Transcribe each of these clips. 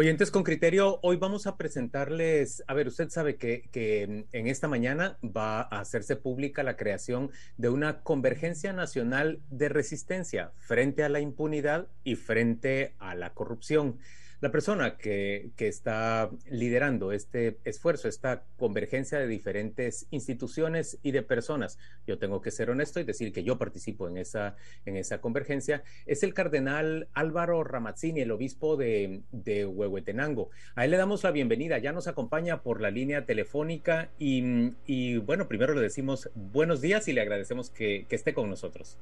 Oyentes con criterio, hoy vamos a presentarles, a ver, usted sabe que, que, en esta mañana va a hacerse pública la creación de una convergencia nacional de resistencia frente a la impunidad y frente a la corrupción. La persona que, que, está liderando este esfuerzo, esta convergencia de diferentes instituciones y de personas, yo tengo que ser honesto y decir que yo participo en esa, en esa convergencia, es el cardenal Álvaro Ramazzini, el obispo de, de Huehuetenango. A él le damos la bienvenida, ya nos acompaña por la línea telefónica y, y bueno, primero le decimos buenos días y le agradecemos que, que esté con nosotros.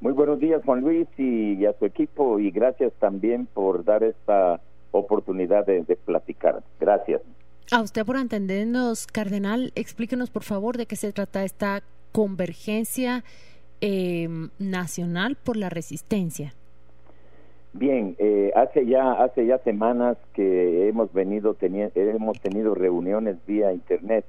Muy buenos días, Juan Luis, y, a su equipo, y gracias también por dar esta oportunidad de, platicar. Gracias. A usted por entendernos, Cardenal, explíquenos por favor de qué se trata esta convergencia eh, nacional por la resistencia. Bien, eh, hace ya hace ya semanas que hemos venido teniendo hemos tenido reuniones vía internet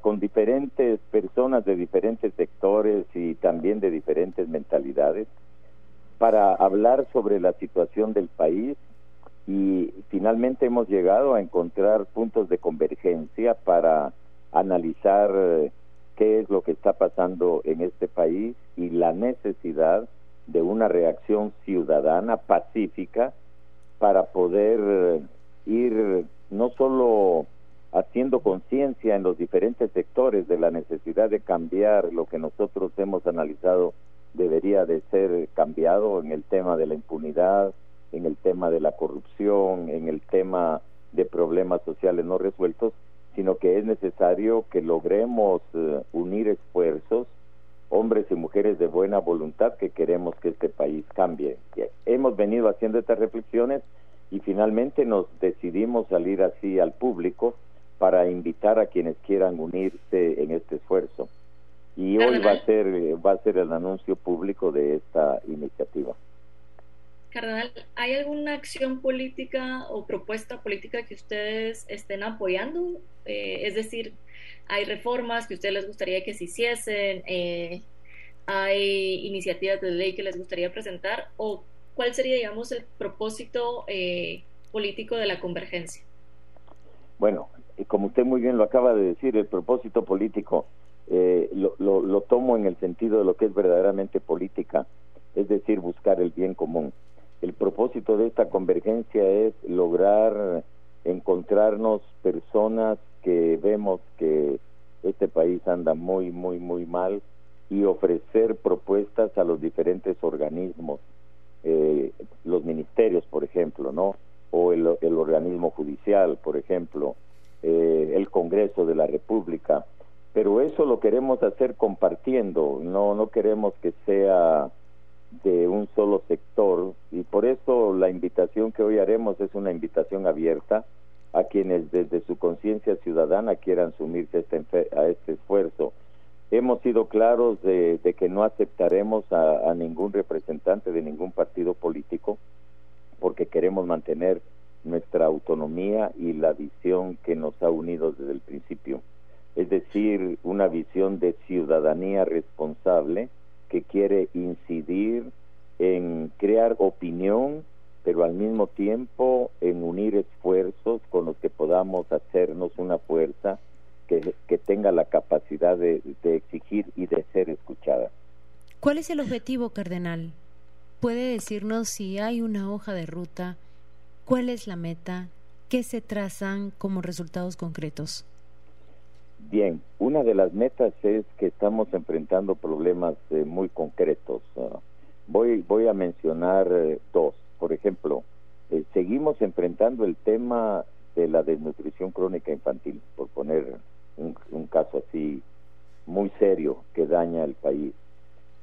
con diferentes personas de diferentes sectores y también de diferentes mentalidades para hablar sobre la situación del país y finalmente hemos llegado a encontrar puntos de convergencia para analizar eh, qué es lo que está pasando en este país y la necesidad de una reacción ciudadana pacífica para poder eh, ir no solo haciendo conciencia en los diferentes sectores de la necesidad de cambiar lo que nosotros hemos analizado debería de ser cambiado en el tema de la impunidad, en el tema de la corrupción, en el tema de problemas sociales no resueltos, sino que es necesario que logremos eh, unir esfuerzos, hombres y mujeres de buena voluntad que queremos que este país cambie. Hemos venido haciendo estas reflexiones y finalmente nos decidimos salir así al público para invitar a quienes quieran unirse en este esfuerzo. Y hoy va a ser va a ser el anuncio público de esta iniciativa. Cardenal, ¿hay alguna acción política o propuesta política que ustedes estén apoyando? Eh, es decir, ¿hay reformas que a ustedes les gustaría que se hiciesen? Eh, ¿Hay iniciativas de ley que les gustaría presentar? ¿O cuál sería, digamos, el propósito eh, político de la convergencia? Bueno, como usted muy bien lo acaba de decir, el propósito político eh, lo, lo, tomo en el sentido de lo que es verdaderamente política, es decir, buscar el bien común. El propósito de esta convergencia es lograr encontrarnos personas que vemos que este país anda muy, muy, muy mal y ofrecer propuestas a los diferentes organismos, eh, los ministerios, por ejemplo, ¿no? O el, el organismo judicial, por ejemplo, eh, el Congreso de la República, pero eso lo queremos hacer compartiendo, no, no queremos que sea de un solo sector y por eso la invitación que hoy haremos es una invitación abierta a quienes desde su conciencia ciudadana quieran sumirse a este, a este esfuerzo. Hemos sido claros de, de que no aceptaremos a, a ningún representante de ningún partido político porque queremos mantener nuestra autonomía y la visión que nos ha unido desde el principio. Es decir, una visión de ciudadanía responsable que quiere incidir en crear opinión, pero al mismo tiempo en unir esfuerzos con los que podamos hacernos una fuerza que, que tenga la capacidad de, de exigir y de ser escuchada. ¿Cuál es el objetivo, cardenal? ¿Puede decirnos si hay una hoja de ruta? ¿Cuál es la meta? ¿Qué se trazan como resultados concretos? Bien, una de las metas es que estamos enfrentando problemas eh, muy concretos. Voy, voy a mencionar eh, dos. Por ejemplo, eh, seguimos enfrentando el tema de la desnutrición crónica infantil, por poner un, un caso así muy serio que daña al país.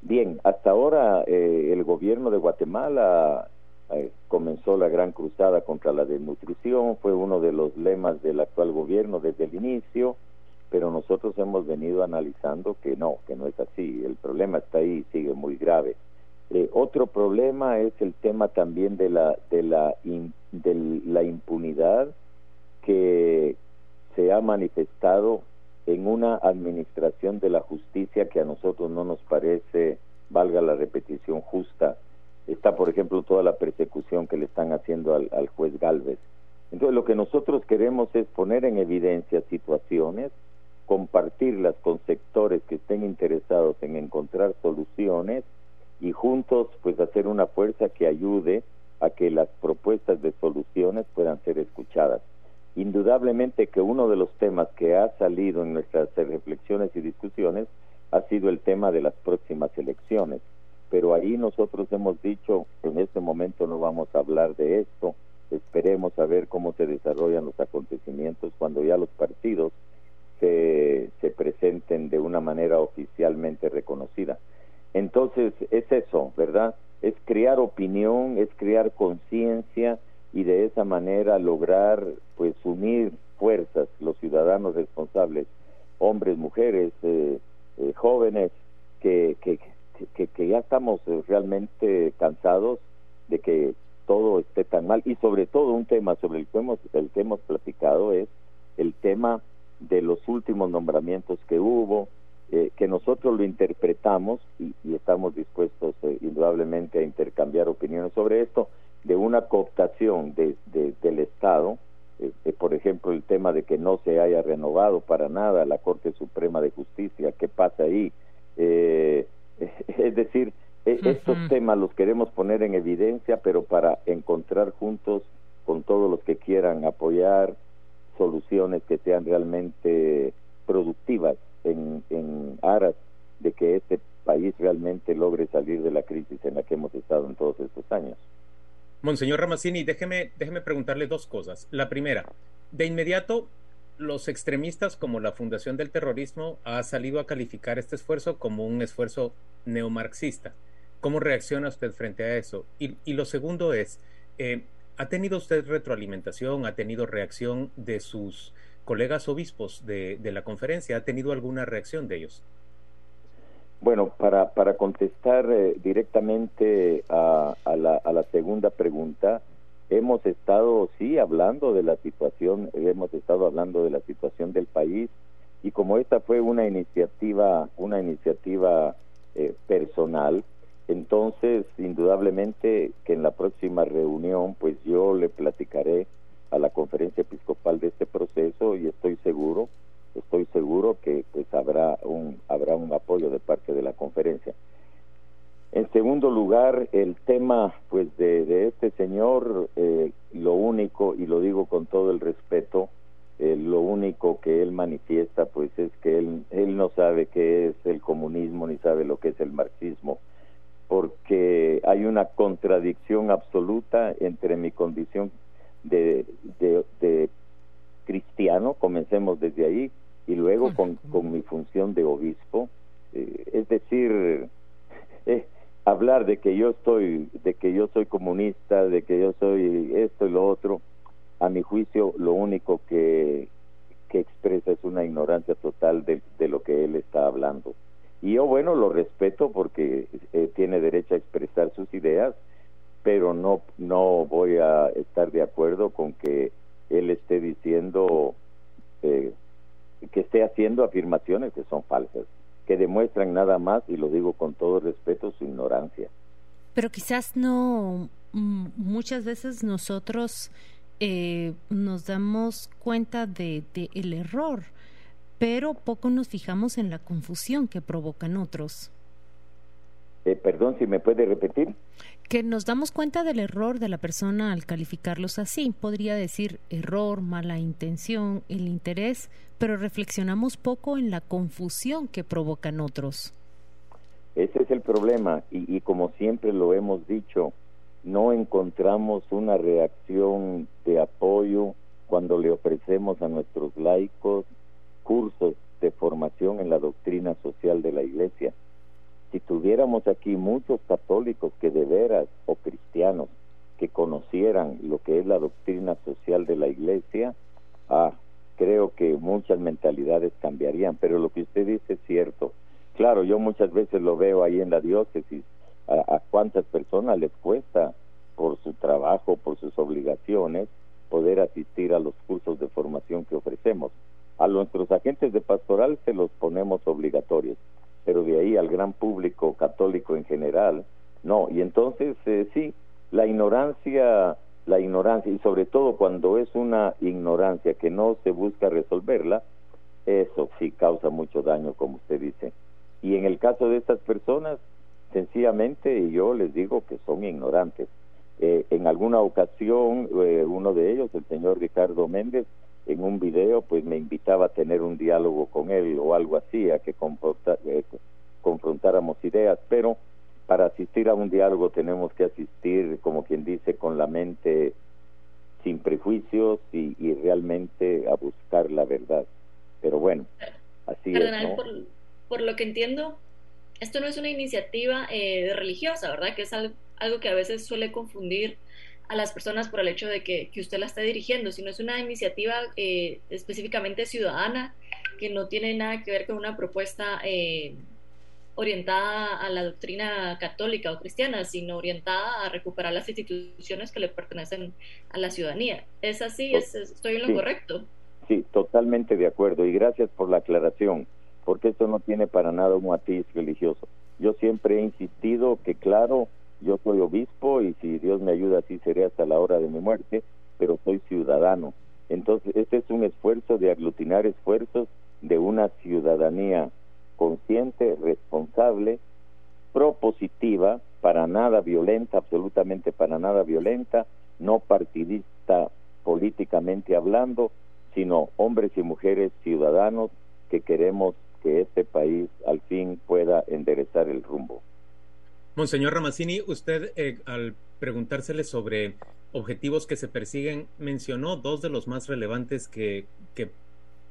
Bien, hasta ahora el gobierno de Guatemala eh, comenzó la gran cruzada contra la desnutrición, fue uno de los lemas del actual gobierno desde el inicio, pero nosotros hemos venido analizando que no, que no es así, el problema está ahí sigue muy grave. Eh, otro problema es el tema también de la, de la, de la impunidad que se ha manifestado en una administración de la justicia que a nosotros no nos parece, valga la repetición, justa. Está, por ejemplo, toda la persecución que le están haciendo al, al juez Galvez. Entonces, lo que nosotros queremos es poner en evidencia situaciones, compartirlas con sectores que estén interesados en encontrar soluciones y juntos, pues, hacer una fuerza que ayude a que las propuestas de soluciones puedan ser escuchadas. Indudablemente que uno de los temas que ha salido en nuestras reflexiones y discusiones ha sido el tema de las próximas elecciones, pero ahí nosotros hemos dicho, en este momento no vamos a hablar de esto, esperemos a ver cómo se desarrollan los acontecimientos cuando ya los partidos se, se presenten de una manera oficialmente reconocida. Entonces es eso, ¿verdad? Es crear opinión, es crear conciencia, y de esa manera lograr pues unir fuerzas los ciudadanos responsables hombres mujeres eh, eh, jóvenes que, que, que, ya estamos realmente cansados de que todo esté tan mal y sobre todo un tema sobre el que hemos el que hemos platicado es el tema de los últimos nombramientos que hubo eh, que nosotros lo interpretamos y, y estamos dispuestos indudablemente a intercambiar opiniones sobre esto de una cooptación de, del Estado, eh, eh, por ejemplo, el tema de que no se haya renovado para nada la Corte Suprema de Justicia, ¿qué pasa ahí? Eh, es decir, e, estos temas los queremos poner en evidencia, pero para encontrar juntos con todos los que quieran apoyar soluciones que sean realmente productivas en, en aras de que este país realmente logre salir de la crisis en la que hemos estado en todos estos años. Monseñor Ramazzini, déjeme, déjeme preguntarle dos cosas. La primera, de inmediato, los extremistas como la Fundación del Terrorismo ha salido a calificar este esfuerzo como un esfuerzo neomarxista. ¿Cómo reacciona usted frente a eso? Y, lo segundo es, eh, ¿ha tenido usted retroalimentación, ha tenido reacción de sus colegas obispos de, de la conferencia? ¿Ha tenido alguna reacción de ellos? Bueno, para, para contestar eh, directamente a, a, la, a la segunda pregunta, hemos estado, sí, hablando de la situación, hemos estado hablando de la situación del país y como esta fue una iniciativa, una iniciativa eh, personal, entonces indudablemente que en la próxima reunión, pues yo le platicaré a la conferencia episcopal de este proceso y estoy seguro estoy seguro que pues habrá un habrá un apoyo de parte de la conferencia. En segundo lugar el tema pues de, de este señor eh, lo único y lo digo con todo el respeto eh, lo único que él manifiesta pues es que él él no sabe qué es el comunismo ni sabe lo que es el marxismo porque hay una contradicción absoluta entre mi condición de, de, de cristiano, comencemos desde ahí, y luego con, con mi función de obispo, eh, es decir, eh, hablar de que yo estoy, de que yo soy comunista, de que yo soy esto y lo otro, a mi juicio lo único que, que expresa es una ignorancia total de, de lo que él está hablando. Y yo, bueno, lo respeto porque eh, tiene derecho a expresar sus ideas, pero no, no voy a estar de acuerdo con que él esté diciendo eh, que esté haciendo afirmaciones que son falsas, que demuestran nada más, y lo digo con todo respeto, su ignorancia. Pero quizás no, mm, muchas veces nosotros eh, nos damos cuenta de, de el error, pero poco nos fijamos en la confusión que provocan otros. Eh, perdón, si me puede repetir. Que nos damos cuenta del error de la persona al calificarlos así. Podría decir error, mala intención, el interés, pero reflexionamos poco en la confusión que provocan otros. Ese es el problema y, y como siempre lo hemos dicho, no encontramos una reacción de apoyo cuando le ofrecemos a nuestros laicos cursos de formación en la doctrina social de la Iglesia si tuviéramos aquí muchos católicos que de veras o cristianos que conocieran lo que es la doctrina social de la iglesia, ah, creo que muchas mentalidades cambiarían, pero lo que usted dice es cierto. Claro, yo muchas veces lo veo ahí en la diócesis, a, personas les cuesta por su trabajo, por sus obligaciones, poder asistir a los cursos de formación que ofrecemos. A nuestros agentes de pastoral se los ponemos obligatorios, pero de ahí al gran público católico en general, no. Y entonces, eh, sí, la ignorancia, la ignorancia, y sobre todo cuando es una ignorancia que no se busca resolverla, eso sí causa mucho daño, como usted dice. Y en el caso de estas personas, sencillamente yo les digo que son ignorantes. Eh, en alguna ocasión, eh, uno de ellos, el señor Ricardo Méndez, en un video, pues me invitaba a tener un diálogo con él o algo así, a que eh, confrontáramos ideas, pero para asistir a un diálogo tenemos que asistir, como quien dice, con la mente sin prejuicios y, realmente a buscar la verdad. Pero bueno, así es. Por, lo que entiendo, esto no es una iniciativa eh, religiosa, ¿verdad? Que es algo, algo que a veces suele confundir a las personas por el hecho de que, usted la está dirigiendo, sino es una iniciativa eh, específicamente ciudadana que no tiene nada que ver con una propuesta eh, orientada a la doctrina católica o cristiana, sino orientada a recuperar las instituciones que le pertenecen a la ciudadanía. ¿Es así? ¿Estoy en lo correcto? Sí, totalmente de acuerdo y gracias por la aclaración, porque esto no tiene para nada un matiz religioso. Yo siempre he insistido que, claro, yo soy obispo y si Dios me ayuda así seré hasta la hora de mi muerte, pero soy ciudadano. Entonces, este es un esfuerzo de aglutinar esfuerzos de una ciudadanía consciente, responsable, propositiva, para nada violenta, absolutamente para nada violenta, no partidista políticamente hablando, sino hombres y mujeres ciudadanos que queremos que este país al fin pueda enderezar el rumbo. Monseñor Ramazzini, usted eh, al preguntársele sobre objetivos que se persiguen, mencionó dos de los más relevantes que, que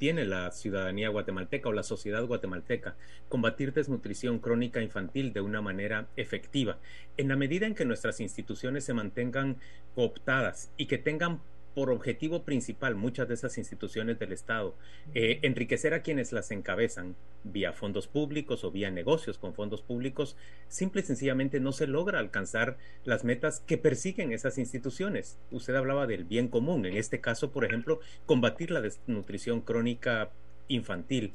tiene la ciudadanía guatemalteca o la sociedad guatemalteca, combatir desnutrición crónica infantil de una manera efectiva. En la medida en que nuestras instituciones se mantengan cooptadas y que tengan por objetivo principal muchas de esas instituciones del Estado, eh, enriquecer a quienes las encabezan vía fondos públicos o vía negocios con fondos públicos, simple y sencillamente no se logra alcanzar las metas que persiguen esas instituciones. Usted hablaba del bien común, en este caso, por ejemplo, combatir la desnutrición crónica infantil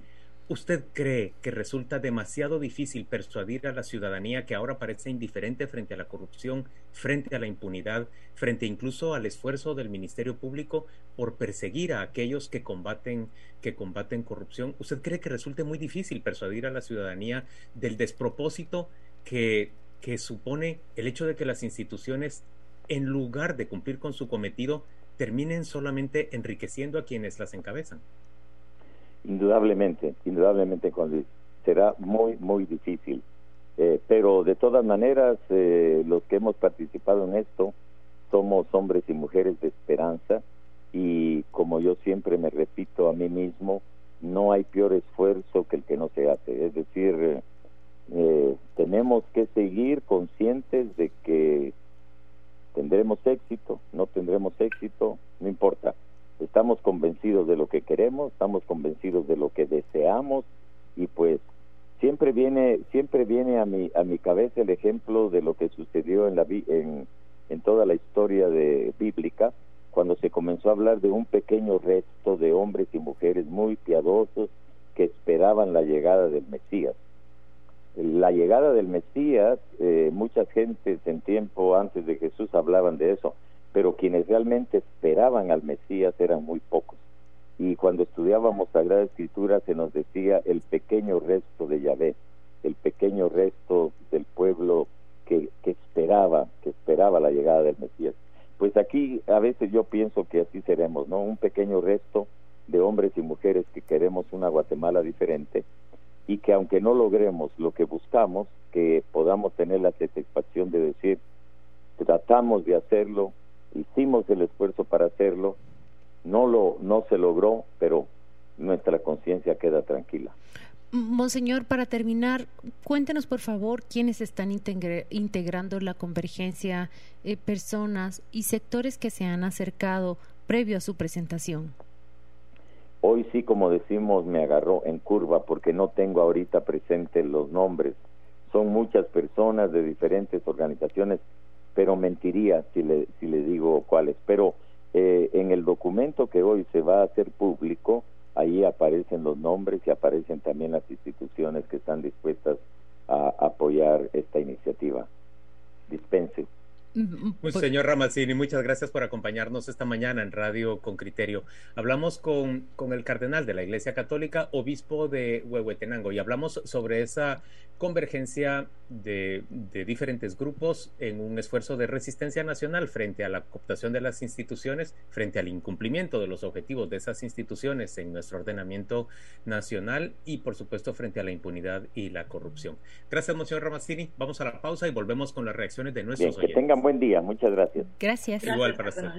¿Usted cree que resulta demasiado difícil persuadir a la ciudadanía que ahora parece indiferente frente a la corrupción, frente a la impunidad, frente incluso al esfuerzo del Ministerio Público por perseguir a aquellos que combaten que combaten corrupción? ¿Usted cree que resulte muy difícil persuadir a la ciudadanía del despropósito que que supone el hecho de que las instituciones en lugar de cumplir con su cometido terminen solamente enriqueciendo a quienes las encabezan? Indudablemente, indudablemente Será muy, muy difícil. Eh, pero de todas maneras, eh, los que hemos participado en esto somos hombres y mujeres de esperanza y como yo siempre me repito a mí mismo, no hay peor esfuerzo que el que no se hace. Es decir, eh, tenemos que seguir conscientes de que tendremos éxito, no tendremos éxito, no importa estamos convencidos de lo que queremos, estamos convencidos de lo que deseamos y pues siempre viene siempre viene a mi a mi cabeza el ejemplo de lo que sucedió en la en, en toda la historia de bíblica cuando se comenzó a hablar de un pequeño resto de hombres y mujeres muy piadosos que esperaban la llegada del Mesías. La llegada del Mesías, eh, muchas gentes en tiempo antes de Jesús hablaban de eso, pero quienes realmente esperaban al Mesías eran muy pocos. Y cuando estudiábamos Sagrada Escritura se nos decía el pequeño resto de Yahvé, el pequeño resto del pueblo que, que esperaba, que esperaba la llegada del Mesías. Pues aquí a veces yo pienso que así seremos, ¿no? Un pequeño resto de hombres y mujeres que queremos una Guatemala diferente y que aunque no logremos lo que buscamos, que podamos tener la satisfacción de decir, tratamos de hacerlo, hicimos el esfuerzo para hacerlo, no lo no se logró, pero nuestra conciencia queda tranquila. Monseñor, para terminar, cuéntenos por favor quiénes están integrando la convergencia, eh, personas y sectores que se han acercado previo a su presentación. Hoy sí, como decimos, me agarró en curva porque no tengo ahorita presente los nombres. Son muchas personas de diferentes organizaciones pero mentiría si le, si le digo cuáles. Pero eh, en el documento que hoy se va a hacer público, ahí aparecen los nombres y aparecen también las instituciones que están dispuestas a apoyar esta iniciativa. Dispense. Pues, señor Ramazzini, muchas gracias por acompañarnos esta mañana en Radio con Criterio. Hablamos con, con el cardenal de la Iglesia Católica, obispo de Huehuetenango, y hablamos sobre esa convergencia de, de, diferentes grupos en un esfuerzo de resistencia nacional frente a la cooptación de las instituciones, frente al incumplimiento de los objetivos de esas instituciones en nuestro ordenamiento nacional y, por supuesto, frente a la impunidad y la corrupción. Gracias, señor Ramazzini. Vamos a la pausa y volvemos con las reacciones de nuestros Bien, que tengan buen día. Muchas gracias. Gracias. Igual para usted.